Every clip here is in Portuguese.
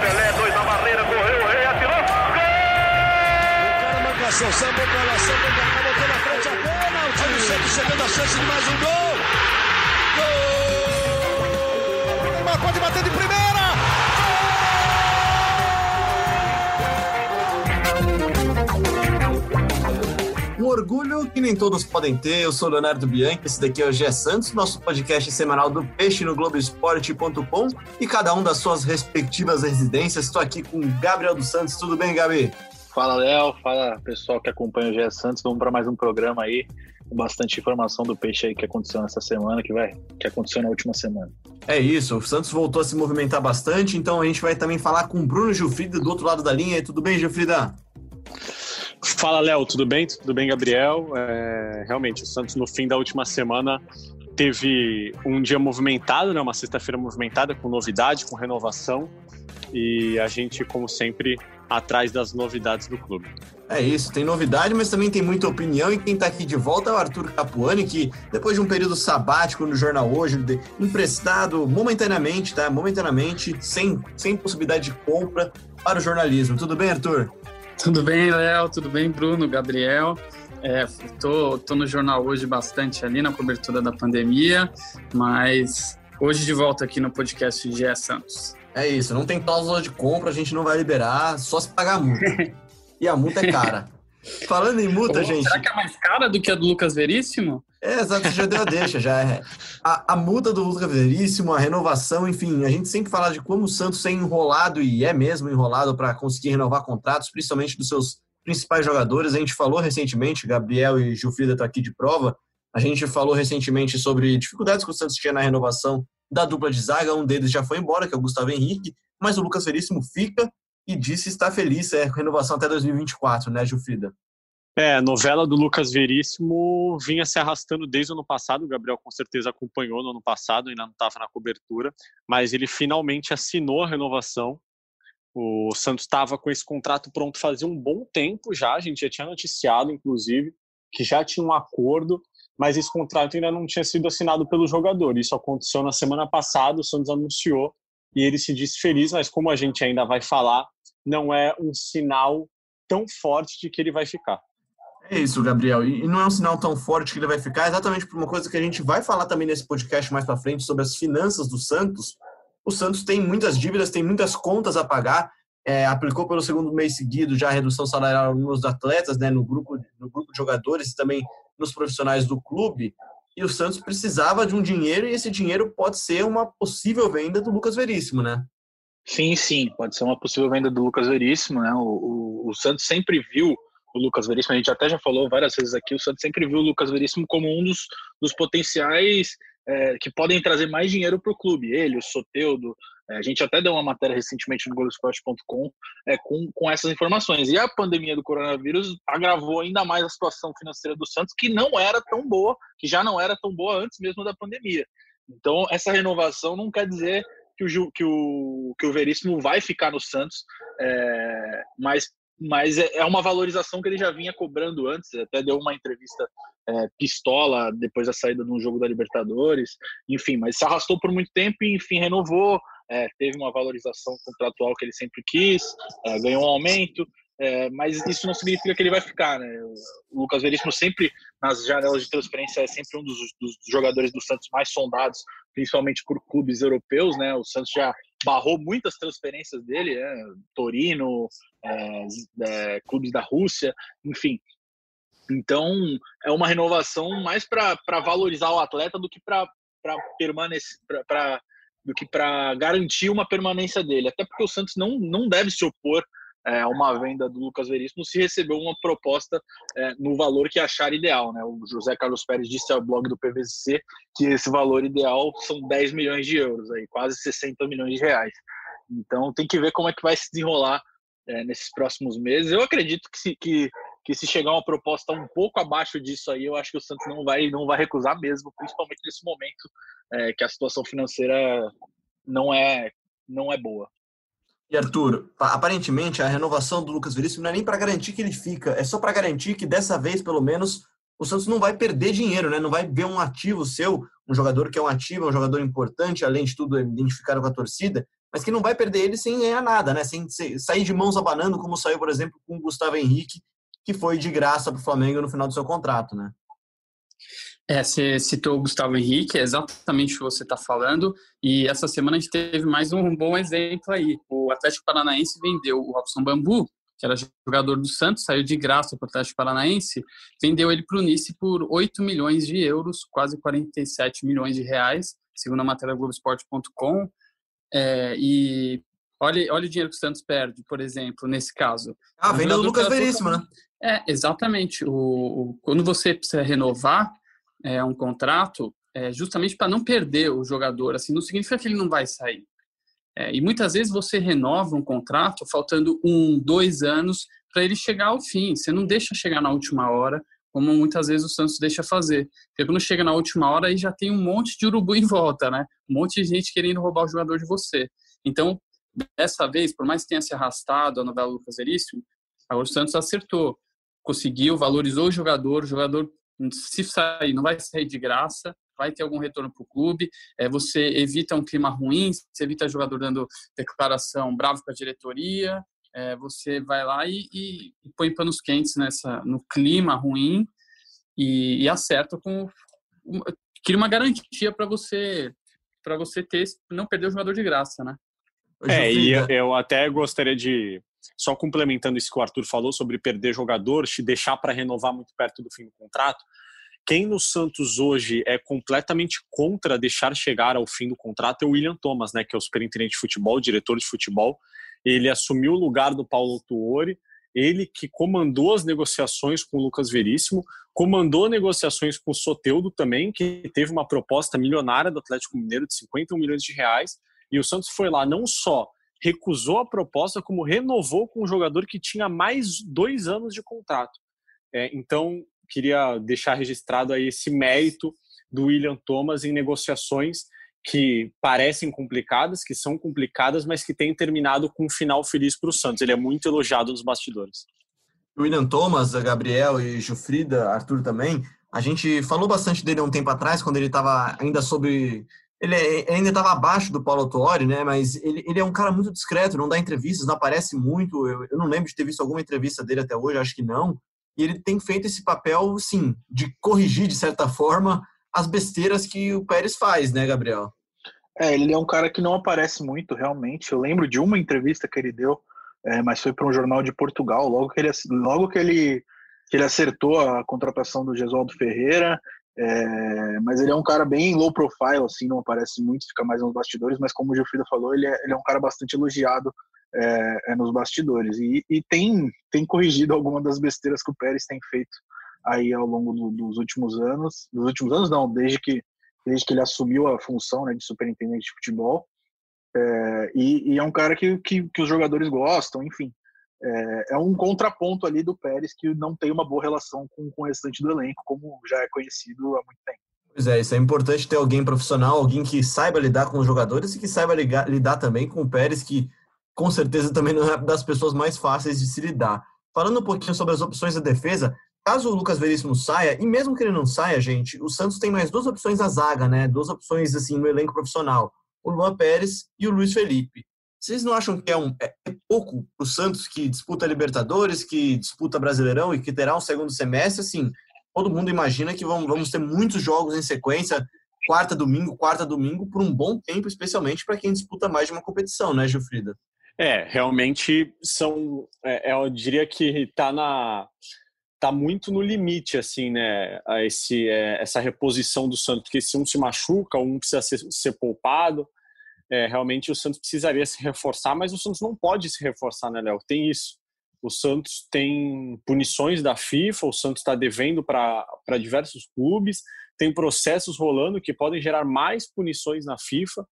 Pelé, dois na barreira, correu, o rei atirou. Gol! O cara marcação, sambou pra lá, sambou pra cá, botou na frente a pênalti. Olha o Santos chegando a chance de mais um gol. Gol! O Neymar pode bater de primeira. Orgulho que nem todos podem ter. Eu sou Leonardo Bianchi, esse daqui é o Gé Santos, nosso podcast semanal do Peixe no Globoesporte.com e cada um das suas respectivas residências. Estou aqui com o Gabriel dos Santos. Tudo bem, Gabi? Fala, Léo. Fala, pessoal que acompanha o Gé Santos. Vamos para mais um programa aí com bastante informação do peixe aí que aconteceu nessa semana, que vai, que aconteceu na última semana. É isso, o Santos voltou a se movimentar bastante, então a gente vai também falar com o Bruno Gilfrida do outro lado da linha. Tudo bem, Gilfrida? Fala, Léo, tudo bem? Tudo bem, Gabriel? É, realmente, o Santos no fim da última semana teve um dia movimentado, né? uma sexta-feira movimentada, com novidade, com renovação, e a gente, como sempre, atrás das novidades do clube. É isso, tem novidade, mas também tem muita opinião. E quem está aqui de volta é o Arthur Capuani, que depois de um período sabático no jornal hoje, emprestado momentaneamente, tá? Momentaneamente, sem, sem possibilidade de compra para o jornalismo. Tudo bem, Arthur? Tudo bem, Léo? Tudo bem, Bruno, Gabriel? É, tô, tô no jornal hoje bastante ali na cobertura da pandemia, mas hoje de volta aqui no podcast de Gé Santos. É isso, não tem cláusula de compra, a gente não vai liberar, só se pagar a multa. e a multa é cara. Falando em multa, gente. Será que é mais cara do que a do Lucas Veríssimo? É, exato, já deu a deixa, já é. A, a multa do Lucas Veríssimo, a renovação, enfim, a gente sempre fala de como o Santos é enrolado, e é mesmo enrolado para conseguir renovar contratos, principalmente dos seus principais jogadores. A gente falou recentemente, Gabriel e Gilfrida estão aqui de prova, a gente falou recentemente sobre dificuldades que o Santos tinha na renovação da dupla de zaga, um deles já foi embora, que é o Gustavo Henrique, mas o Lucas Veríssimo fica e disse estar feliz, é renovação até 2024, né, Gilfrida? É, a novela do Lucas Veríssimo vinha se arrastando desde o ano passado. O Gabriel com certeza acompanhou no ano passado, ainda não estava na cobertura, mas ele finalmente assinou a renovação. O Santos estava com esse contrato pronto fazia um bom tempo já, a gente já tinha noticiado, inclusive, que já tinha um acordo, mas esse contrato ainda não tinha sido assinado pelo jogador. Isso aconteceu na semana passada, o Santos anunciou e ele se disse feliz, mas como a gente ainda vai falar, não é um sinal tão forte de que ele vai ficar. É isso, Gabriel. E não é um sinal tão forte que ele vai ficar, exatamente por uma coisa que a gente vai falar também nesse podcast mais para frente sobre as finanças do Santos. O Santos tem muitas dívidas, tem muitas contas a pagar. É, aplicou pelo segundo mês seguido já a redução salarial nos atletas, né, no grupo, no grupo de jogadores e também nos profissionais do clube. E o Santos precisava de um dinheiro e esse dinheiro pode ser uma possível venda do Lucas Veríssimo, né? Sim, sim, pode ser uma possível venda do Lucas Veríssimo, né? O, o, o Santos sempre viu o Lucas Veríssimo, a gente até já falou várias vezes aqui, o Santos sempre viu o Lucas Veríssimo como um dos, dos potenciais é, que podem trazer mais dinheiro para o clube. Ele, o Soteudo, é, a gente até deu uma matéria recentemente no Globoesporte.com é, com, com essas informações. E a pandemia do coronavírus agravou ainda mais a situação financeira do Santos, que não era tão boa, que já não era tão boa antes mesmo da pandemia. Então, essa renovação não quer dizer que o, que o, que o Veríssimo vai ficar no Santos, é, mas mas é, é uma valorização que ele já vinha cobrando antes, até deu uma entrevista é, pistola depois da saída de um jogo da Libertadores, enfim, mas se arrastou por muito tempo e enfim renovou, é, teve uma valorização contratual que ele sempre quis, é, ganhou um aumento, é, mas isso não significa que ele vai ficar, né? O Lucas Veríssimo sempre nas janelas de transferência é sempre um dos, dos jogadores do Santos mais sondados, principalmente por clubes europeus, né? O Santos já barrou muitas transferências dele, né? Torino, é, é, clubes da Rússia, enfim. Então é uma renovação mais para valorizar o atleta do que para permanecer, para do que para garantir uma permanência dele. Até porque o Santos não, não deve se opor é, uma venda do Lucas Veríssimo se recebeu uma proposta é, no valor que achar ideal. Né? O José Carlos Pérez disse ao blog do PVC que esse valor ideal são 10 milhões de euros, aí, quase 60 milhões de reais. Então tem que ver como é que vai se desenrolar é, nesses próximos meses. Eu acredito que se, que, que se chegar uma proposta um pouco abaixo disso aí, eu acho que o Santos não vai, não vai recusar mesmo, principalmente nesse momento é, que a situação financeira não é, não é boa. E Arthur, aparentemente a renovação do Lucas Veríssimo não é nem para garantir que ele fica, é só para garantir que dessa vez, pelo menos, o Santos não vai perder dinheiro, né? Não vai ver um ativo seu, um jogador que é um ativo, um jogador importante, além de tudo, identificado com a torcida, mas que não vai perder ele sem ganhar nada, né? Sem sair de mãos abanando, como saiu, por exemplo, com o Gustavo Henrique, que foi de graça para o Flamengo no final do seu contrato, né? É, você citou o Gustavo Henrique, é exatamente o que você está falando, e essa semana a gente teve mais um bom exemplo aí. O Atlético Paranaense vendeu o Robson Bambu, que era jogador do Santos, saiu de graça para o Atlético Paranaense, vendeu ele para o Nice por 8 milhões de euros, quase 47 milhões de reais, segundo a matéria Globoesporte.com. É, e olha, olha o dinheiro que o Santos perde, por exemplo, nesse caso. Ah, venda do Lucas Veríssimo, né? É, exatamente. O, o, quando você precisa renovar é, um contrato, é justamente para não perder o jogador, assim, não significa que ele não vai sair. É, e muitas vezes você renova um contrato faltando um, dois anos para ele chegar ao fim. Você não deixa chegar na última hora, como muitas vezes o Santos deixa fazer. Porque quando chega na última hora, aí já tem um monte de urubu em volta, né? Um monte de gente querendo roubar o jogador de você. Então, dessa vez, por mais que tenha se arrastado a novela Lucas Veríssimo, o Santos acertou. Conseguiu, valorizou o jogador, o jogador, se sair, não vai sair de graça, vai ter algum retorno para o clube, é, você evita um clima ruim, você evita jogador dando declaração bravo com a diretoria, é, você vai lá e, e, e, põe panos quentes nessa, no clima ruim e, e acerta com cria uma garantia para você para você ter não perder o jogador de graça, né? É, e eu, eu até gostaria de só complementando isso que o Arthur falou sobre perder jogador, te deixar para renovar muito perto do fim do contrato. Quem no Santos hoje é completamente contra deixar chegar ao fim do contrato é o William Thomas, né, que é o superintendente de futebol, diretor de futebol. Ele assumiu o lugar do Paulo Tuori, ele que comandou as negociações com o Lucas Veríssimo, comandou negociações com o Soteudo também, que teve uma proposta milionária do Atlético Mineiro de 51 milhões de reais, e o Santos foi lá não só recusou a proposta, como renovou com um jogador que tinha mais dois anos de contrato. É, então, queria deixar registrado aí esse mérito do William Thomas em negociações que parecem complicadas, que são complicadas, mas que têm terminado com um final feliz para o Santos. Ele é muito elogiado nos bastidores. William Thomas, Gabriel e Jufrida, Arthur também, a gente falou bastante dele um tempo atrás, quando ele estava ainda sobre. Ele ainda estava abaixo do Paulo Tuori, né? Mas ele, ele é um cara muito discreto, não dá entrevistas, não aparece muito. Eu, eu não lembro de ter visto alguma entrevista dele até hoje, acho que não. E ele tem feito esse papel, sim, de corrigir, de certa forma, as besteiras que o Pérez faz, né, Gabriel? É, ele é um cara que não aparece muito, realmente. Eu lembro de uma entrevista que ele deu, é, mas foi para um jornal de Portugal, logo que ele, logo que ele, que ele acertou a contratação do Gesualdo Ferreira. É, mas ele é um cara bem low profile, assim, não aparece muito, fica mais nos bastidores, mas como o Gilfrida falou, ele é, ele é um cara bastante elogiado é, é nos bastidores. E, e, tem, tem corrigido algumas das besteiras que o Pérez tem feito aí ao longo do, dos últimos anos. Dos últimos anos, não, desde que, desde que ele assumiu a função né, de superintendente de futebol. É, e, e, é um cara que, que, que, os jogadores gostam, enfim. É, é, um contraponto ali do Pérez que não tem uma boa relação com, com o restante do elenco, como já é conhecido há muito tempo. Pois é, isso é importante ter alguém profissional, alguém que saiba lidar com os jogadores e que saiba ligar, lidar também com o Pérez, que com certeza também não é das pessoas mais fáceis de se lidar. Falando um pouquinho sobre as opções da defesa, caso o Lucas Veríssimo saia, e mesmo que ele não saia, gente, o Santos tem mais duas opções na zaga, né? Duas opções assim no elenco profissional: o Luan Pérez e o Luiz Felipe. Vocês não acham que é, um, é, é pouco o Santos que disputa Libertadores, que disputa Brasileirão e que terá um segundo semestre? Assim, todo mundo imagina que vamos, vamos ter muitos jogos em sequência, quarta, domingo, quarta, domingo, por um bom tempo, especialmente para quem disputa mais de uma competição, né, Gilfrida? É, realmente são. É, eu diria que está na tá muito no limite, assim, né? Esse, é, essa reposição do Santos, porque se um se machuca, um precisa ser, ser poupado. É, realmente o Santos precisaria se reforçar, mas o Santos não pode se reforçar, né, Léo? Tem isso. O Santos tem punições da FIFA, o Santos está devendo para diversos clubes, tem processos rolando que podem gerar mais punições na FIFA.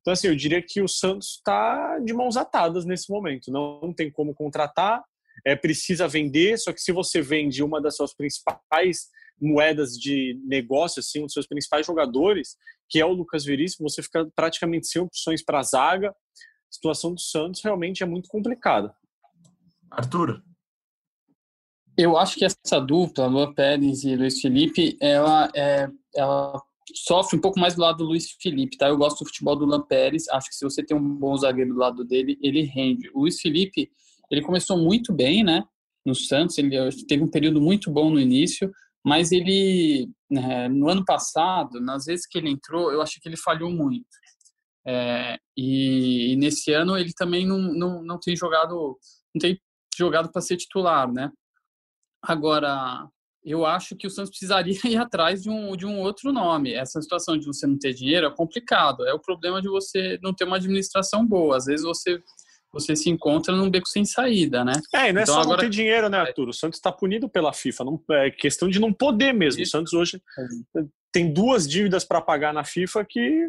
Então, assim, eu diria que o Santos está de mãos atadas nesse momento. Não tem como contratar, é precisa vender, só que se você vende uma das suas principais moedas de negócio, assim, um dos seus principais jogadores, que é o Lucas Veríssimo, você fica praticamente sem opções para a zaga. A situação do Santos realmente é muito complicada. Arthur? Eu acho que essa dupla, Lua Pérez e Luiz Felipe, ela, é, ela sofre um pouco mais do lado do Luiz Felipe, tá? Eu gosto do futebol do Lampérez, acho que se você tem um bom zagueiro do lado dele, ele rende. O Luiz Felipe, ele começou muito bem, né? No Santos, ele teve um período muito bom no início, mas ele, né, no ano passado, nas vezes que ele entrou, eu acho que ele falhou muito. É, e, e, nesse ano ele também não, não, não tem jogado não tem jogado para ser titular, né? Agora, eu acho que o Santos precisaria ir atrás de um, de um outro nome. Essa situação de você não ter dinheiro é complicado. É o problema de você não ter uma administração boa. Às vezes você você se encontra num beco sem saída, né? É, e não é então, só agora... não ter dinheiro, né, Arthur? O Santos está punido pela FIFA. Não, é questão de não poder mesmo. Isso. O Santos hoje tem duas dívidas para pagar na FIFA que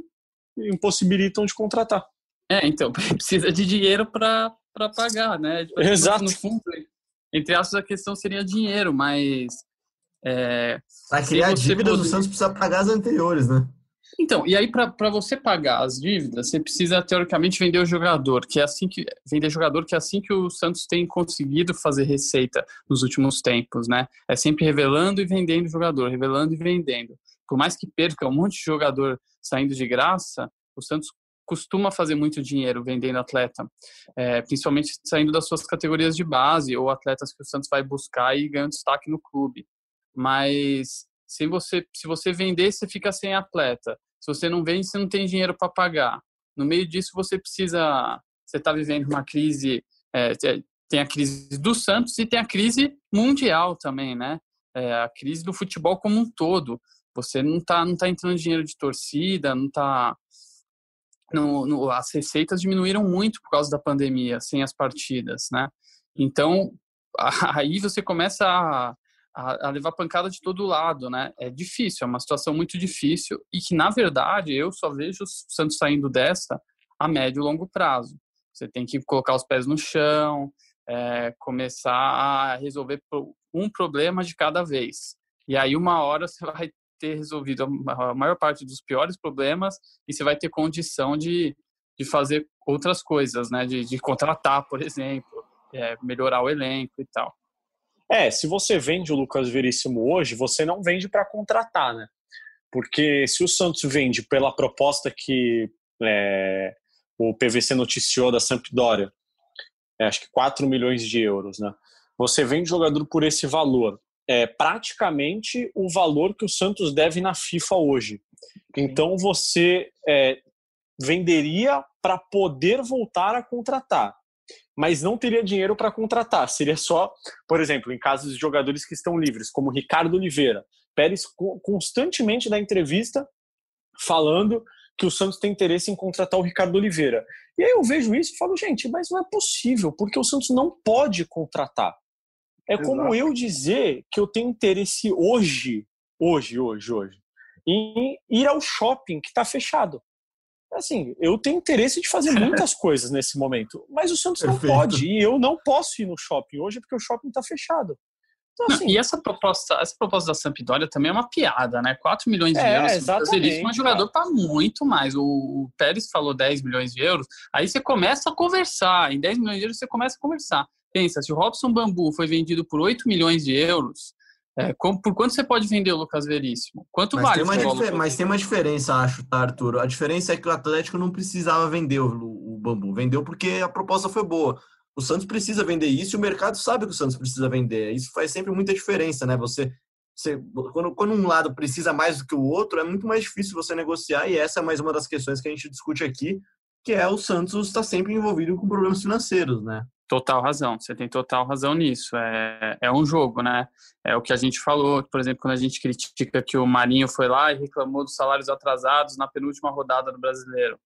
impossibilitam de contratar. É, então, precisa de dinheiro para pagar, né? Tipo, Exato. No fundo, entre aspas, a questão seria dinheiro, mas. É, para criar dívidas, poder... o Santos precisa pagar as anteriores, né? Então, e aí para você pagar as dívidas, você precisa teoricamente vender o jogador, que é assim que vender jogador, que é assim que o Santos tem conseguido fazer receita nos últimos tempos, né? É sempre revelando e vendendo jogador, revelando e vendendo. Por mais que perca um monte de jogador saindo de graça, o Santos costuma fazer muito dinheiro vendendo atleta, é, principalmente saindo das suas categorias de base ou atletas que o Santos vai buscar e ganhando destaque no clube. Mas se você, se você vender, você fica sem atleta. Se você não vende, você não tem dinheiro para pagar. No meio disso, você precisa. Você está vivendo uma crise. É, tem a crise do Santos e tem a crise mundial também, né? É, a crise do futebol como um todo. Você não está não tá entrando dinheiro de torcida, não está. No, no, as receitas diminuíram muito por causa da pandemia, sem as partidas, né? Então, aí você começa a, a, a, levar pancada de todo lado, né? É difícil, é uma situação muito difícil e que, na verdade, eu só vejo o Santos saindo dessa a médio e longo prazo. Você tem que colocar os pés no chão, é, começar a resolver um problema de cada vez. E aí, uma hora, você vai ter resolvido a maior parte dos piores problemas e você vai ter condição de, de fazer outras coisas, né? De, de contratar, por exemplo, é, melhorar o elenco e tal. É, se você vende o Lucas Veríssimo hoje, você não vende para contratar, né? Porque se o Santos vende pela proposta que é, o PVC noticiou da Sampdoria, é, acho que 4 milhões de euros, né? Você vende jogador por esse valor. É praticamente o valor que o Santos deve na FIFA hoje. Então você é, venderia para poder voltar a contratar mas não teria dinheiro para contratar. Seria só, por exemplo, em casos de jogadores que estão livres, como Ricardo Oliveira. Pérez constantemente dá entrevista falando que o Santos tem interesse em contratar o Ricardo Oliveira. E aí eu vejo isso e falo, gente, mas não é possível, porque o Santos não pode contratar. É Exato. como eu dizer que eu tenho interesse hoje, hoje, hoje, hoje, em ir ao shopping que está fechado assim, eu tenho interesse de fazer muitas coisas nesse momento, mas o Santos Perfeito. não pode e eu não posso ir no shopping hoje porque o shopping está fechado. Então, assim, não, e essa proposta, essa proposta da Sampdoria também é uma piada, né? 4 milhões de é, euros. Exatamente. Um jogador para muito mais. O, o, Pérez falou 10 milhões de euros. Aí você começa a conversar. Em 10 milhões de euros você começa a conversar. Pensa, se o Robson Bambu foi vendido por 8 milhões de euros, é, como, por quanto você pode vender o Lucas Veríssimo? Quanto mas vale? Tem uma mas tem uma diferença, acho, tá, Arthur? A diferença é que o Atlético não precisava vender o, o, Bambu. Vendeu porque a proposta foi boa. O Santos precisa vender isso e o mercado sabe que o Santos precisa vender. Isso faz sempre muita diferença, né? Você, você quando, quando um lado precisa mais do que o outro, é muito mais difícil você negociar e essa é mais uma das questões que a gente discute aqui, que é o Santos está sempre envolvido com problemas financeiros, né? Total razão, você tem total razão nisso. É, é um jogo, né? É o que a gente falou, por exemplo, quando a gente critica que o Marinho foi lá e reclamou dos salários atrasados na penúltima rodada do brasileiro.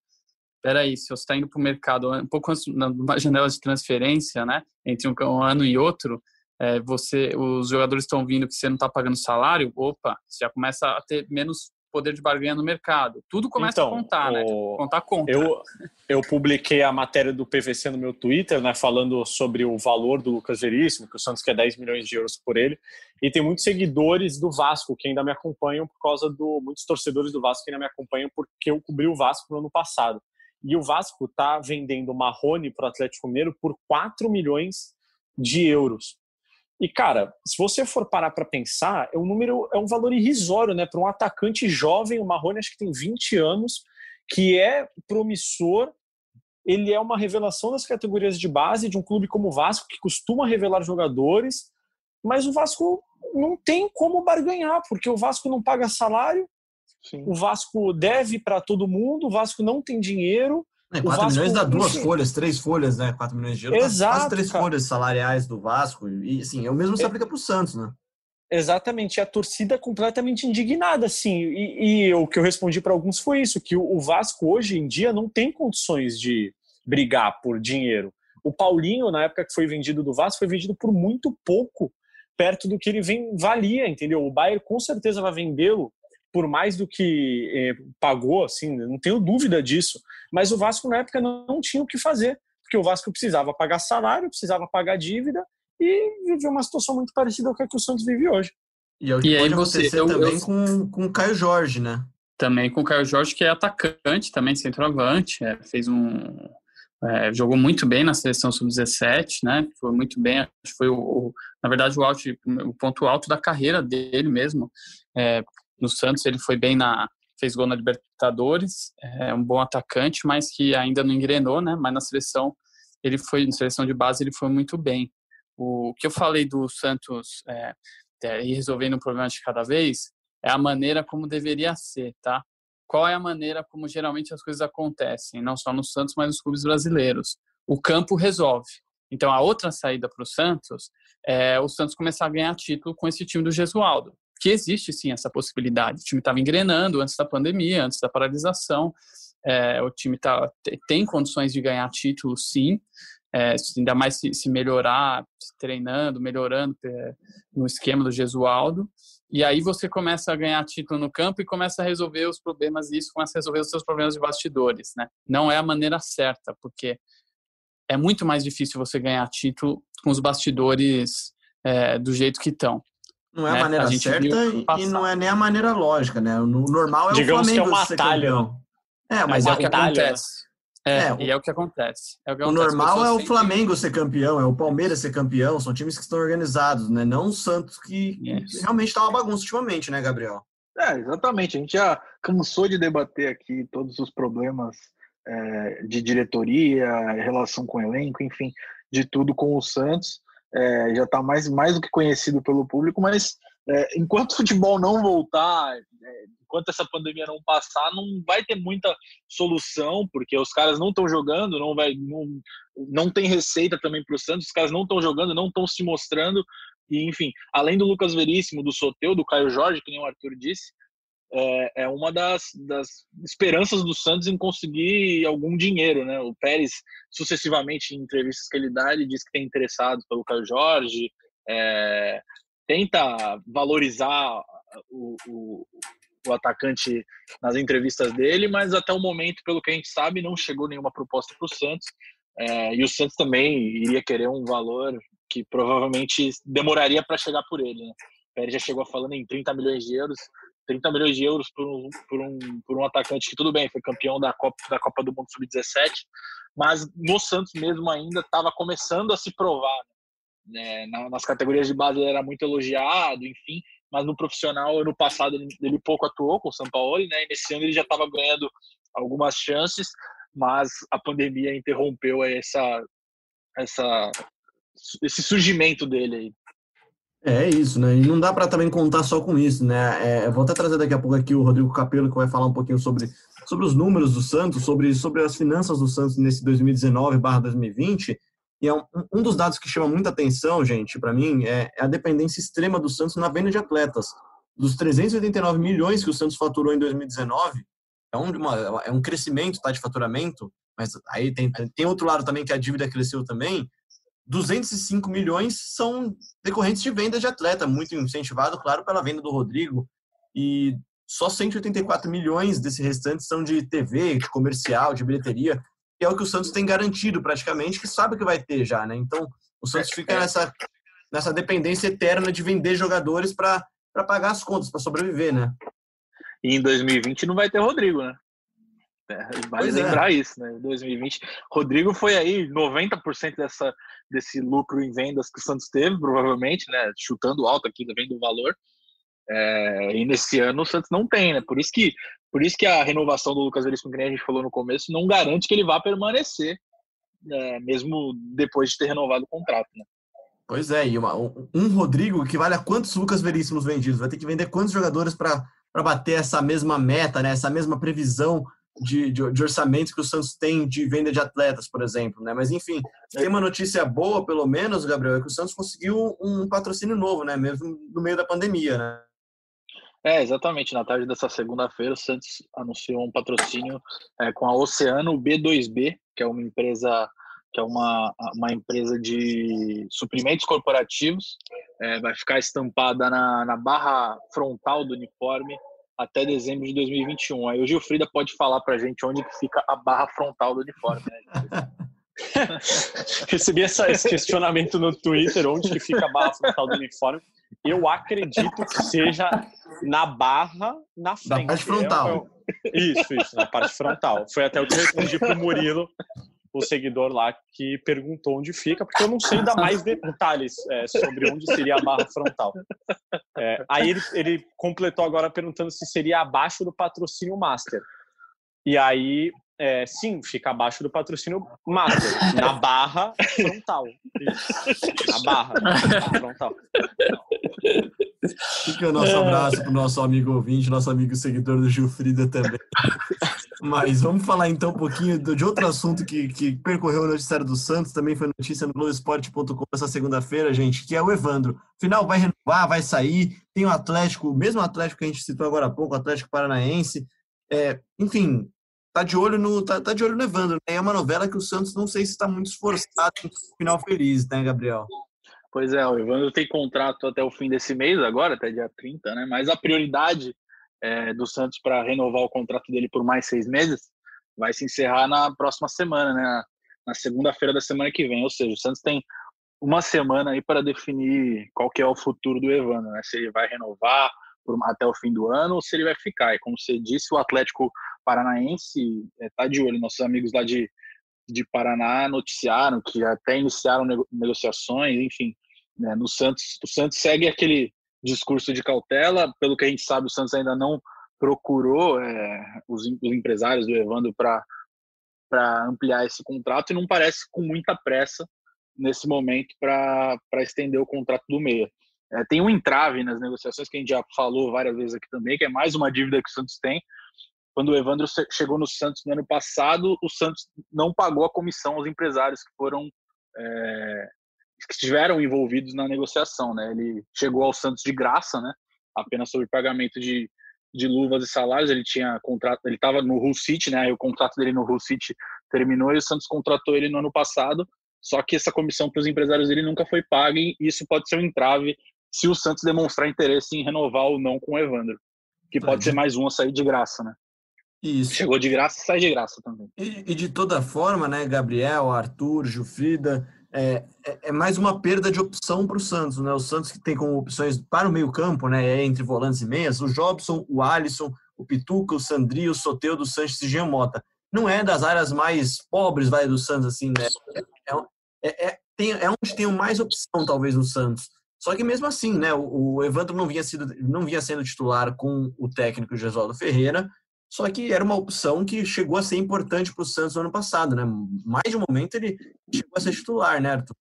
Peraí, se você está indo para o mercado um pouco antes, numa janela de transferência, né? Entre um, um ano e outro, é, você, os jogadores estão vindo que você não está pagando salário, opa, você já começa a ter menos poder de barganha no mercado. Tudo começa então, a contar, né? o... né? Contar conta. Eu, eu publiquei a matéria do PVC no meu Twitter, né? Falando sobre o valor do Lucas Veríssimo, que o Santos quer 10 milhões de euros por ele. E tem muitos seguidores do Vasco que ainda me acompanham por causa do. Muitos torcedores do Vasco que ainda me acompanham porque eu cobri o Vasco no ano passado. E o Vasco está vendendo o Marrone para o Atlético Mineiro por 4 milhões de euros. E, cara, se você for parar para pensar, é um número, é um valor irrisório, né? Para um atacante jovem, o Marrone acho que tem 20 anos, que é promissor, ele é uma revelação das categorias de base de um clube como o Vasco, que costuma revelar jogadores, mas o Vasco não tem como barganhar, porque o Vasco não paga salário, Sim. o Vasco deve para todo mundo, o Vasco não tem dinheiro, é, 4 Vasco, milhões dá duas folhas, três folhas, né? 4 milhões de euros. Exato, quase três cara. folhas salariais do Vasco. E, assim, é o mesmo se aplica para o Santos, né? Exatamente, a torcida completamente indignada, assim. E, e o que eu respondi para alguns foi isso: que o Vasco hoje em dia não tem condições de brigar por dinheiro. O Paulinho, na época que foi vendido do Vasco, foi vendido por muito pouco, perto do que ele vem, valia, entendeu? O Bayern com certeza vai vendê-lo por mais do que eh, pagou, assim, não tenho dúvida disso. Mas o Vasco na época não, não, tinha o que fazer, porque o Vasco precisava pagar salário, precisava pagar dívida e viveu uma situação muito parecida com a que o Santos vive hoje. E, é o que e pode acontecer eu, também eu, com, com o Caio Jorge, né? Também com o Caio Jorge, que é atacante, também centroavante, é, fez um. É, jogou muito bem na seleção sub-17, né? Foi muito bem, acho que foi o, o, na verdade o, alto, o ponto alto da carreira dele mesmo. É, no Santos ele foi bem na fez gol na Libertadores, é um bom atacante, mas que ainda não engrenou, né? Mas na seleção ele foi na seleção de base ele foi muito bem. O que eu falei do Santos é, é, resolvendo um problema de cada vez é a maneira como deveria ser, tá? Qual é a maneira como geralmente as coisas acontecem, não só no Santos, mas nos clubes brasileiros? O campo resolve. Então, a outra saída para o Santos é o Santos começar a ganhar título com esse time do Gesualdo que existe sim essa possibilidade. O time estava engrenando antes da pandemia, antes da paralisação. É, o time tá, tem condições de ganhar título, sim. É, ainda mais se, se melhorar, se treinando, melhorando é, no esquema do Gesualdo. E aí você começa a ganhar título no campo e começa a resolver os problemas, e isso começa a resolver os seus problemas de bastidores. Né? Não é a maneira certa, porque é muito mais difícil você ganhar título com os bastidores é, do jeito que estão. Não é né? a maneira a certa e não é nem a maneira lógica, né? O normal é Digamos o Flamengo que é um atalho. É, mas é, é o que acontece. É, é, e é o que acontece. É o, que o normal é o Flamengo ser campeão, é o Palmeiras ser campeão, são times que estão organizados, né? Não o Santos, que yes. realmente está uma bagunça ultimamente, né, Gabriel? É, exatamente. A gente já cansou de debater aqui todos os problemas é, de diretoria, relação com o elenco, enfim, de tudo com o Santos é, já está mais, mais do que conhecido pelo público, mas é, enquanto o futebol não voltar, é, enquanto essa pandemia não passar, não vai ter muita solução, porque os caras não estão jogando, não vai, não, não tem receita também para o Santos, os caras não estão jogando, não estão se mostrando, e enfim, além do Lucas Veríssimo, do Soteu, do Caio Jorge, que nem o Arthur disse, é, é uma das, das esperanças do Santos em conseguir algum dinheiro, né? O Pérez, sucessivamente, em entrevistas que ele dá, ele diz que tem interessado pelo Caio Jorge, é, tenta valorizar o, o, o, atacante nas entrevistas dele, mas até o momento, pelo que a gente sabe, não chegou nenhuma proposta para o Santos. É, e o Santos também iria querer um valor que provavelmente demoraria para chegar por ele. Né? O Pérez já chegou falando em 30 milhões de euros. 30 milhões de euros por um, por um, por um atacante que, tudo bem, foi campeão da Copa, da Copa do Mundo Sub-17, mas no Santos mesmo ainda estava começando a se provar. Né? Nas categorias de base ele era muito elogiado, enfim, mas no profissional, no passado, ele, ele pouco atuou com o São Paulo, né? e nesse ano ele já estava ganhando algumas chances, mas a pandemia interrompeu essa, essa, esse surgimento dele aí. É isso, né? E não dá para também contar só com isso, né? É, vou até trazer daqui a pouco aqui o Rodrigo Capello, que vai falar um pouquinho sobre, sobre os números do Santos, sobre, sobre as finanças do Santos nesse 2019/2020. E é um, um dos dados que chama muita atenção, gente, para mim, é, é, a dependência extrema do Santos na venda de atletas. Dos 389 milhões que o Santos faturou em 2019, é um, uma, é um crescimento tá, de faturamento, mas aí tem, tem outro lado também que a dívida cresceu também. 205 milhões são decorrentes de venda de atleta, muito incentivado, claro, pela venda do Rodrigo. E só 184 milhões desse restante são de TV, de comercial, de bilheteria, que é o que o Santos tem garantido praticamente, que sabe que vai ter já, né? Então, o Santos fica é. nessa, nessa dependência eterna de vender jogadores para pagar as contas, para sobreviver, né? E em 2020 não vai ter Rodrigo, né? É, vale pois é. lembrar é. isso, né? 2020. Rodrigo foi aí 90% dessa, desse lucro em vendas que o Santos teve, provavelmente, né? Chutando alto aqui, vendo o valor. É, e nesse ano o Santos não tem, né? Por isso que, por isso que a renovação do Lucas Veríssimo, que nem a gente falou no começo, não garante que ele vá permanecer, é, mesmo depois de ter renovado o contrato, né? Pois é, e uma, um Rodrigo que vale a quantos Lucas Veríssimos vendidos? Vai ter que vender quantos jogadores para bater essa mesma meta, né? essa mesma previsão de, de, de orçamento que o Santos tem de venda de atletas, por exemplo, né? Mas enfim, tem uma notícia boa, pelo menos, Gabriel, é que o Santos conseguiu um patrocínio novo, né? Mesmo no meio da pandemia, né? É, exatamente. Na tarde dessa segunda-feira, o Santos anunciou um patrocínio é, com a Oceano B2B, que é uma empresa que é uma, uma empresa de suprimentos corporativos. É, vai ficar estampada na, na barra frontal do uniforme até dezembro de 2021. Aí o Gilfrida pode falar para a gente onde que fica a barra frontal do uniforme. Né? Recebi essa, esse questionamento no Twitter, onde que fica a barra frontal do uniforme. Eu acredito que seja na barra na frente. Na parte frontal. Isso, isso, na parte frontal. Foi até o que eu respondi pro Murilo o seguidor lá que perguntou onde fica, porque eu não sei dar mais detalhes é, sobre onde seria a barra frontal. É, aí ele, ele, completou agora perguntando se seria abaixo do patrocínio Master. E aí, é, sim, fica abaixo do patrocínio Master, na barra frontal. Isso. Na barra frontal. Fica o nosso abraço para o nosso amigo ouvinte, nosso amigo seguidor do Gilfrida também. Mas vamos falar então um pouquinho de outro assunto que, que percorreu o noticiário do Santos, também foi notícia no Globoesporte.com essa segunda-feira, gente, que é o Evandro. Final vai renovar, vai sair, tem o Atlético, o mesmo Atlético que a gente citou agora há pouco, o Atlético Paranaense. É, enfim, tá de olho no tá, tá de olho no Evandro. Né? É uma novela que o Santos não sei se está muito esforçado em final feliz, né, Gabriel? Pois é, o Evandro tem contrato até o fim desse mês, agora, até dia 30, né? Mas a prioridade é, do Santos para renovar o contrato dele por mais seis meses vai se encerrar na próxima semana, né? Na segunda-feira da semana que vem. Ou seja, o Santos tem uma semana aí para definir qual que é o futuro do Evandro, né? Se ele vai renovar até o fim do ano ou se ele vai ficar. E como você disse, o Atlético Paranaense está é, de olho. Nossos amigos lá de, de Paraná noticiaram que até iniciaram negociações, enfim. Né? No Santos, o Santos segue aquele discurso de cautela. Pelo que a gente sabe, o Santos ainda não procurou é, os, os, empresários do Evandro para ampliar esse contrato e não parece com muita pressa nesse momento para estender o contrato do meia. É, tem um entrave nas negociações que a gente já falou várias vezes aqui também, que é mais uma dívida que o Santos tem. Quando o Evandro chegou no Santos no ano passado, o Santos não pagou a comissão aos empresários que foram é, que estiveram envolvidos na negociação, né? Ele chegou ao Santos de graça, né? Apenas sobre pagamento de, de luvas e salários. Ele tinha contrato, ele estava no Hull City, né? O contrato dele no Hull City terminou e o Santos contratou ele no ano passado. Só que essa comissão para os empresários dele nunca foi paga e isso pode ser um entrave se o Santos demonstrar interesse em renovar ou não com o Evandro, que pode ser mais um a sair de graça, né? Isso. Chegou de graça, sai de graça também. E, e de toda forma, né, Gabriel, Arthur, Jufrida, é, é, é, mais uma perda de opção para o Santos, né? O Santos que tem como opções para o meio campo, né? Entre volantes e meias, o Jobson, o Alisson, o Pituca, o Sandri, o Soteudo, o Sanches e o Giamota. Não é das áreas mais pobres, vai, do Santos, assim, né? É, é, é, tem, é onde tem mais opção, talvez, no Santos. Só que mesmo assim, né? O, o Evandro não vinha, sido, não vinha sendo titular com o técnico Gesualdo Ferreira, só que era uma opção que chegou a ser importante para o Santos no ano passado, né? Mais de um momento ele chegou a ser titular, né, Arthur?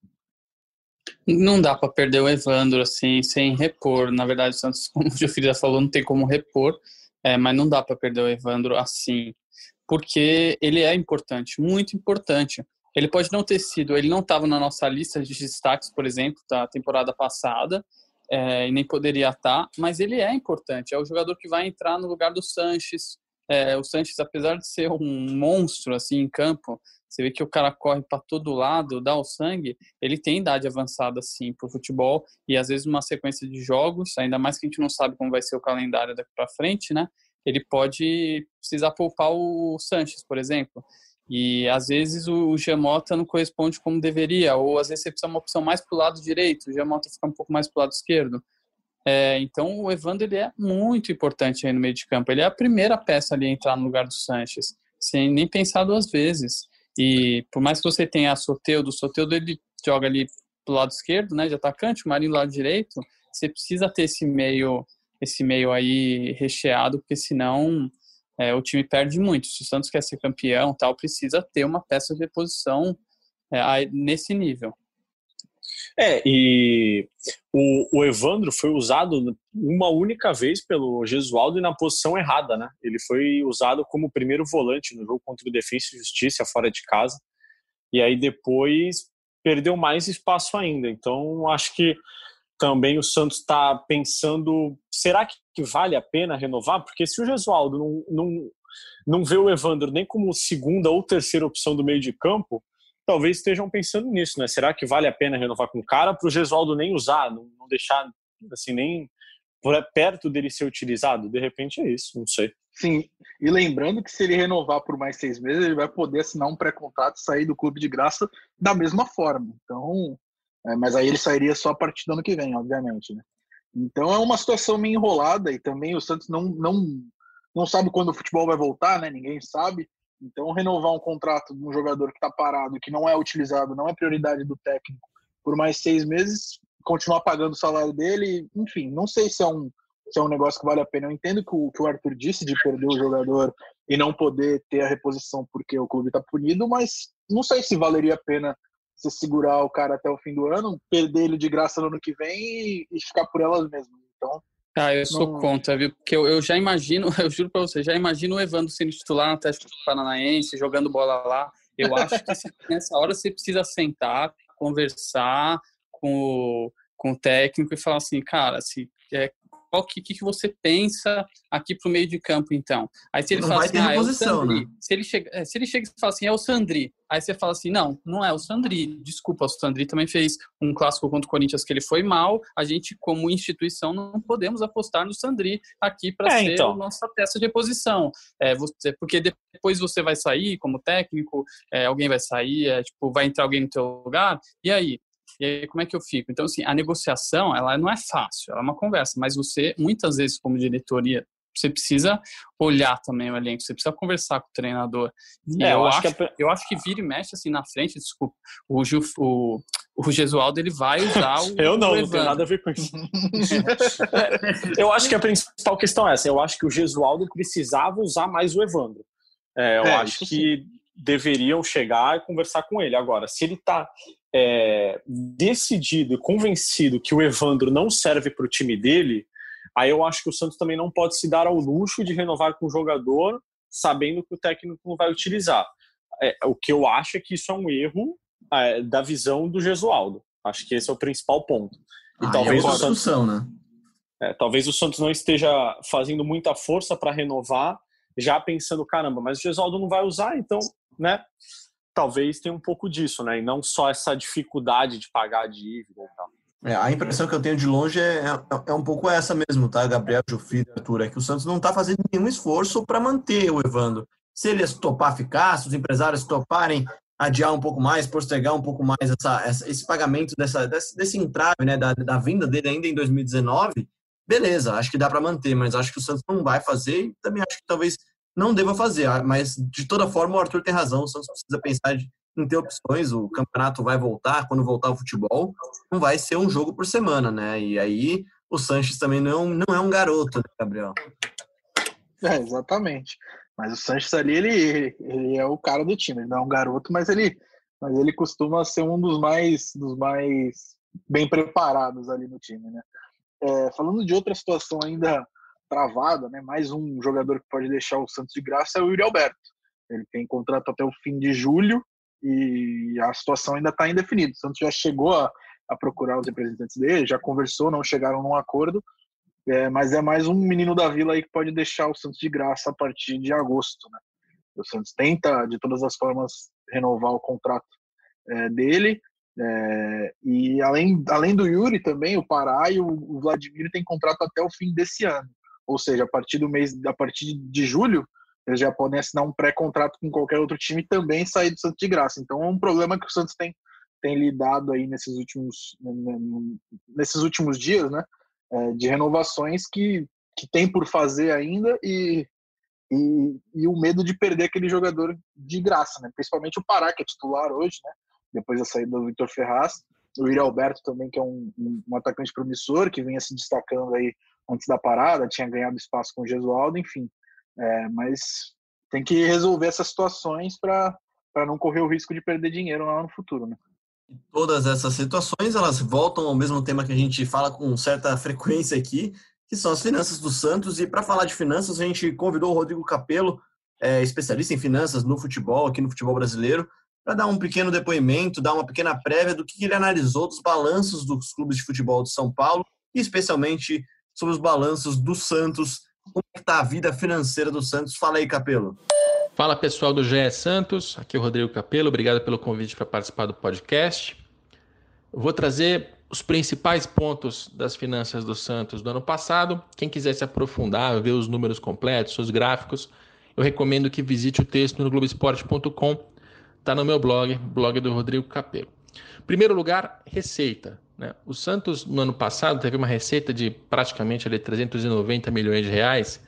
Não dá para perder o Evandro assim, sem repor. Na verdade, o Santos, como o Gilfrida falou, não tem como repor, é, mas não dá para perder o Evandro assim, porque ele é importante, muito importante. Ele pode não ter sido, ele não estava na nossa lista de destaques, por exemplo, da temporada passada, é, e nem poderia estar, tá, mas ele é importante. É o jogador que vai entrar no lugar do Sanches, é, o Sanches, apesar de ser um monstro assim em campo, você vê que o cara corre para todo lado, dá o sangue, ele tem idade avançada assim para o futebol e às vezes uma sequência de jogos, ainda mais que a gente não sabe como vai ser o calendário daqui para frente, né? Ele pode precisar poupar o Sanches, por exemplo. E às vezes o Gemota não corresponde como deveria, ou às vezes você precisa uma opção mais para o lado direito, o Gemota fica um pouco mais para o lado esquerdo. É, então o Evandro ele é muito importante aí no meio de campo. Ele é a primeira peça ali a entrar no lugar do Sanches. sem nem pensar duas vezes. E por mais que você tenha a Soteudo, o Soteudo ele joga ali pro lado esquerdo, né, de atacante, o Marinho do lado direito, você precisa ter esse meio, esse meio aí recheado, porque senão é, o time perde muito. Se o Santos quer ser campeão, tal, precisa ter uma peça de reposição é, nesse nível. É, e o, o, Evandro foi usado uma única vez pelo Gesualdo e na posição errada, né? Ele foi usado como primeiro volante no jogo contra o Defensa e Justiça fora de casa. E aí depois perdeu mais espaço ainda. Então, acho que também o Santos está pensando: será que vale a pena renovar? Porque se o Gesualdo não, não, não vê o Evandro nem como segunda ou terceira opção do meio de campo, talvez estejam pensando nisso, né? Será que vale a pena renovar com o cara para o Gesualdo nem usar, não, não deixar assim nem perto dele ser utilizado? De repente é isso, não sei. Sim, e lembrando que se ele renovar por mais seis meses, ele vai poder assinar um pré-contrato e sair do clube de graça da mesma forma. Então, é, mas aí ele sairia só a partir do ano que vem, obviamente, né? Então é uma situação meio enrolada e também o Santos não, não, não sabe quando o futebol vai voltar, né? Ninguém sabe. Então, renovar um contrato de um jogador que está parado, que não é utilizado, não é prioridade do técnico, por mais seis meses, continuar pagando o salário dele, enfim, não sei se é um, se é um negócio que vale a pena. Eu entendo que o que o Arthur disse de perder o jogador e não poder ter a reposição porque o clube está punido, mas não sei se valeria a pena você segurar o cara até o fim do ano, perder ele de graça no ano que vem e, ficar por elas mesmas. Então, ah, eu sou não... contra, viu? Porque eu, eu, já imagino, eu juro pra você, já imagino o Evandro sendo titular no Atlético Paranaense, jogando bola lá. Eu acho que nessa hora você precisa sentar, conversar com o, com o técnico e falar assim, cara, se é, qual que, que você pensa aqui para o meio de campo, então? Aí se ele não fala assim, ah, é o Sandri. Né? Se ele, chega, é, se ele chega e fala assim, é o Sandri. Aí você fala assim, não, não é o Sandri. Desculpa, o Sandri também fez um clássico contra o Corinthians que ele foi mal. A gente, como instituição, não podemos apostar no Sandri aqui para é, ser então. a nossa peça de reposição. É, você, porque depois você vai sair como técnico, é, alguém vai sair, é, tipo, vai entrar alguém no teu lugar. E aí? E aí, como é que eu fico? Então, assim, a negociação, ela não é fácil, ela é uma conversa, mas você, muitas vezes, como diretoria, você precisa olhar também o elenco, você precisa conversar com o treinador. É, eu, eu, acho, que, eu acho que vira e mexe assim na frente, desculpa, o, Gil, o, o Gesualdo ele vai usar o. eu não, o não tem nada a ver com isso. eu acho que a principal questão é essa, eu acho que o Gesualdo precisava usar mais o Evandro. É, eu é, acho que sim. deveriam chegar e conversar com ele. Agora, se ele está é, decidido e convencido que o Evandro não serve para o time dele, aí eu acho que o Santos também não pode se dar ao luxo de renovar com o jogador sabendo que o técnico não vai utilizar. É, o que eu acho é que isso é um erro é, da visão do Gesualdo. Acho que esse é o principal ponto. E ah, talvez, é o Santos, né? É, talvez o Santos não esteja fazendo muita força para renovar, já pensando, caramba, mas o Gesualdo não vai usar, então, né? Talvez tenha um pouco disso, né? E não só essa dificuldade de pagar a dívida e tal. É, a impressão que eu tenho de longe é, é, é um pouco essa mesmo, tá, Gabriel, Jufri, Arthur, é que o Santos não está fazendo nenhum esforço para manter o Evandro. Se eles topar ficar, se os empresários toparem adiar um pouco mais, postergar um pouco mais essa, essa, esse pagamento dessa, desse, desse entrave, né, da, da vinda dele ainda em 2019, beleza, acho que dá para manter, mas acho que o Santos não vai fazer e também acho que talvez não deva fazer. Ah, mas, de toda forma, o Arthur tem razão. O Santos precisa pensar em ter opções. O campeonato vai voltar. Quando voltar o futebol, não vai ser um jogo por semana, né? E aí, o Sanches também não, não é um garoto, né, Gabriel? É, exatamente. Mas o Sanches ali, ele, ele é o cara do time. Ele não é um garoto, mas ele, mas ele costuma ser um dos mais, dos mais bem preparados ali no time, né? É, falando de outra situação ainda travada, né? Mais um jogador que pode deixar o Santos de graça é o Yuri Alberto. Ele tem contrato até o fim de julho e a situação ainda está indefinida. O Santos já chegou a, a, procurar os representantes dele, já conversou, não chegaram num acordo, é, mas é mais um menino da vila aí que pode deixar o Santos de graça a partir de agosto, né? O Santos tenta, de todas as formas, renovar o contrato é, dele. É, e além, além do Yuri também, o Pará e o, o Vladimir têm contrato até o fim desse ano ou seja, a partir do mês, a partir de julho, eles já podem assinar um pré-contrato com qualquer outro time e também sair do Santos de graça. Então é um problema que o Santos tem, tem lidado aí nesses últimos, nesses últimos dias, né? É, de renovações que, que tem por fazer ainda e, e, e, o medo de perder aquele jogador de graça, né? Principalmente o Pará, que é titular hoje, né? Depois da saída do Vitor Ferraz. O Yuri Alberto também, que é um, um, atacante promissor, que vinha se destacando aí antes da parada, tinha ganhado espaço com o Gesualdo, enfim. É, mas tem que resolver essas situações para não correr o risco de perder dinheiro lá no futuro, né? Todas essas situações, elas voltam ao mesmo tema que a gente fala com certa frequência aqui, que são as finanças do Santos. E para falar de finanças, a gente convidou o Rodrigo Capello, é, especialista em finanças no futebol, aqui no futebol brasileiro, para dar um pequeno depoimento, dar uma pequena prévia do que ele analisou dos balanços dos clubes de futebol de São Paulo e especialmente sobre os balanços do Santos. Como é está a vida financeira do Santos? Fala aí, Capelo. Fala pessoal do GE Santos, aqui é o Rodrigo Capelo, obrigado pelo convite para participar do podcast. Vou trazer os principais pontos das finanças do Santos do ano passado. Quem quiser se aprofundar, ver os números completos, os gráficos, eu recomendo que visite o texto no Globoesporte.com. Está no meu blog, blog do Rodrigo Capelo. Primeiro lugar, receita. Né? O Santos, no ano passado, teve uma receita de praticamente ali, 390 milhões de reais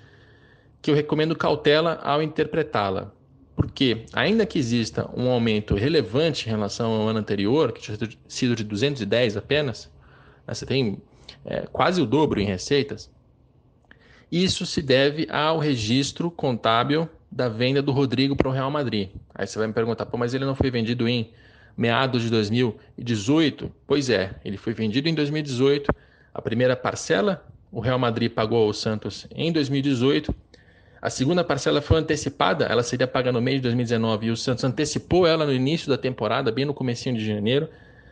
que eu recomendo cautela ao interpretá-la. Porque, ainda que exista um aumento relevante em relação ao ano anterior, que tinha sido de 210 apenas, né, você tem é, quase o dobro em receitas, isso se deve ao registro contábil da venda do Rodrigo para o Real Madrid. Aí você vai me perguntar, Pô, mas ele não foi vendido em meados de 2018? Pois é, ele foi vendido em 2018. A primeira parcela o Real Madrid pagou ao Santos em 2018 a segunda parcela foi antecipada, ela seria paga no mês de 2019 e o Santos antecipou ela no início da temporada, bem no comecinho de janeiro,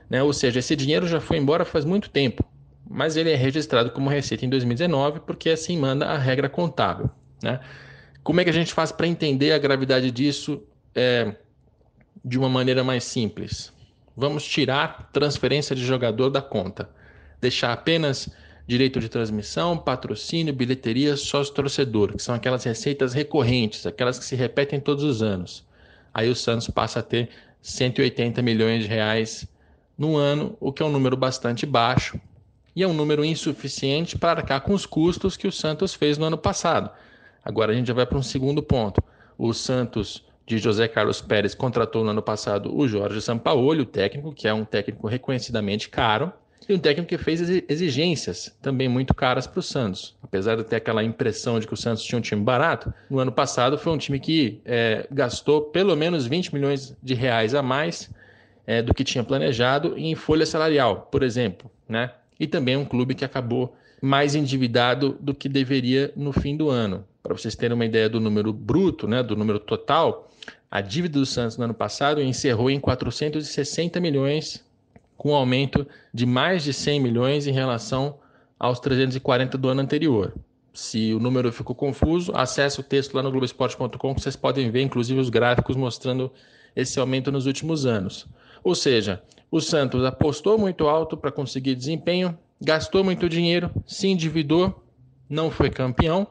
né? Ou seja, esse dinheiro já foi embora faz muito tempo, mas ele é registrado como receita em 2019 porque assim manda a regra contábil, né? Como é que a gente faz para entender a gravidade disso é, de uma maneira mais simples? Vamos tirar transferência de jogador da conta, deixar apenas direito de transmissão, patrocínio, bilheteria, sócio-torcedor, que são aquelas receitas recorrentes, aquelas que se repetem todos os anos. Aí o Santos passa a ter 180 milhões de reais no ano, o que é um número bastante baixo e é um número insuficiente para arcar com os custos que o Santos fez no ano passado. Agora a gente já vai para um segundo ponto. O Santos de José Carlos Pérez contratou no ano passado o Jorge Sampaoli, o técnico, que é um técnico reconhecidamente caro, e um técnico que fez exigências também muito caras para o Santos. Apesar de ter aquela impressão de que o Santos tinha um time barato, no ano passado foi um time que é, gastou pelo menos 20 milhões de reais a mais é, do que tinha planejado em folha salarial, por exemplo. Né? E também um clube que acabou mais endividado do que deveria no fim do ano. Para vocês terem uma ideia do número bruto, né, do número total, a dívida do Santos no ano passado encerrou em 460 milhões com um aumento de mais de 100 milhões em relação aos 340 do ano anterior. Se o número ficou confuso, acesse o texto lá no Globoesporte.com que vocês podem ver, inclusive, os gráficos mostrando esse aumento nos últimos anos. Ou seja, o Santos apostou muito alto para conseguir desempenho, gastou muito dinheiro, se endividou, não foi campeão,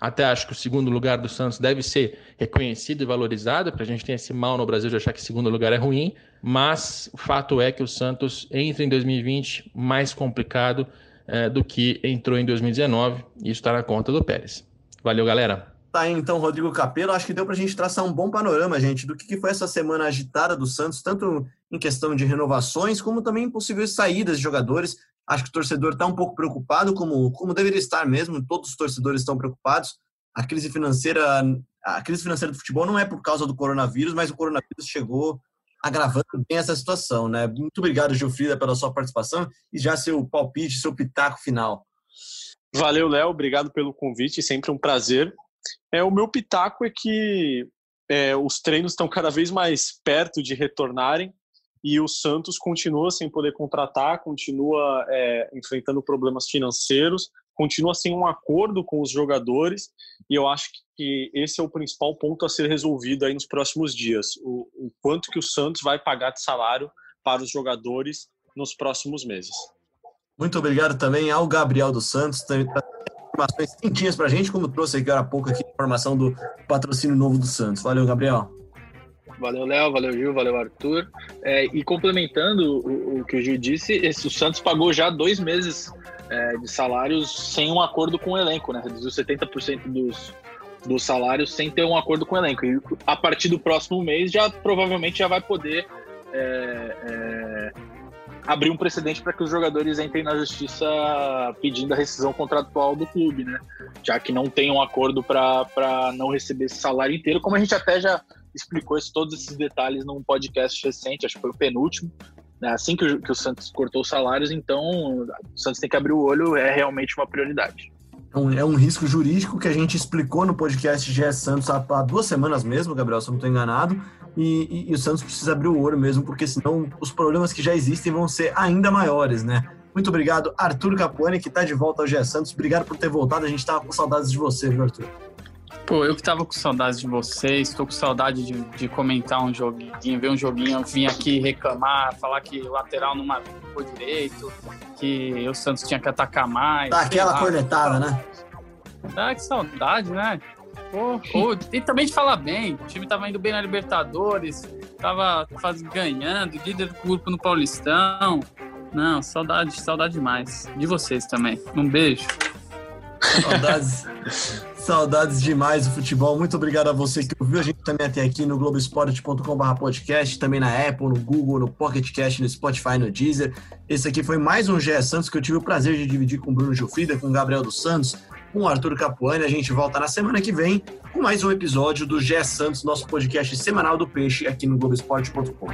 até acho que o segundo lugar do Santos deve ser reconhecido e valorizado, porque a gente tem esse mal no Brasil de achar que segundo lugar é ruim, mas o fato é que o Santos entra em 2020 mais complicado é, do que entrou em 2019, e isso está na conta do Pérez. Valeu, galera! Tá aí, então, Rodrigo Capelo. Acho que deu para a gente traçar um bom panorama, gente, do que foi essa semana agitada do Santos, tanto em questão de renovações, como também possíveis saídas de jogadores. Acho que o torcedor está um pouco preocupado, como, como deveria estar mesmo, todos os torcedores estão preocupados. A crise financeira, a crise financeira do futebol não é por causa do coronavírus, mas o coronavírus chegou agravando bem essa situação, né? Muito obrigado, Gilfrida, pela sua participação e já seu palpite, seu pitaco final. Valeu, Léo, obrigado pelo convite, sempre um prazer. É, o meu pitaco é que é, os treinos estão cada vez mais perto de retornarem e o Santos continua sem poder contratar, continua é, enfrentando problemas financeiros, continua sem um acordo com os jogadores e eu acho que esse é o principal ponto a ser resolvido aí nos próximos dias, o, o quanto que o Santos vai pagar de salário para os jogadores nos próximos meses. Muito obrigado também ao Gabriel dos Santos, também informações quentinhas para a gente, como trouxe aqui há pouco aqui a informação do patrocínio novo do Santos. Valeu, Gabriel. Valeu, Léo, valeu, Gil, valeu, Arthur. É, e complementando o, o, que o Gil disse, esse, o Santos pagou já dois meses é, de salários sem um acordo com o elenco, né? Reduziu 70% dos, dos salários sem ter um acordo com o elenco. E a partir do próximo mês já provavelmente já vai poder é, é, abrir um precedente para que os jogadores entrem na justiça pedindo a rescisão contratual do clube, né? Já que não tem um acordo para não receber esse salário inteiro, como a gente até já explicou esse, todos esses detalhes num podcast recente, acho que foi o penúltimo, né? assim que o, que o Santos cortou os salários, então o Santos tem que abrir o olho, é realmente uma prioridade. É um, é um risco jurídico que a gente explicou no podcast GS Santos há, há duas semanas mesmo, Gabriel, se eu não estou enganado, e, e, e, o Santos precisa abrir o olho mesmo, porque senão os problemas que já existem vão ser ainda maiores, né? Muito obrigado, Arthur Capuani, que está de volta ao GS Santos. Obrigado por ter voltado, a gente estava com saudades de você, viu, Arthur? Pô, eu que tava com saudades de vocês, tô com saudade de, de comentar um joguinho, ver um joguinho, vim aqui reclamar, falar que o lateral não marcou direito, que o Santos tinha que atacar mais. Dá aquela cornetada, né? Dá que saudade, né? Pô, e também de falar bem, o time tava indo bem na Libertadores, tava faz, ganhando, líder do grupo no Paulistão. Não, saudade, saudade demais. De vocês também. Um beijo. Saudades. Saudades demais do futebol. Muito obrigado a você que ouviu a gente também até aqui no globesport.com.br podcast, também na Apple, no Google, no Pocket Cast, no Spotify, no Deezer. Esse aqui foi mais um GE Santos que eu tive o prazer de dividir com o Bruno Gilfrida, com o Gabriel dos Santos, com o Arthur Capuani. A gente volta na semana que vem com mais um episódio do GE Santos, nosso podcast semanal do Peixe aqui no globesport.com.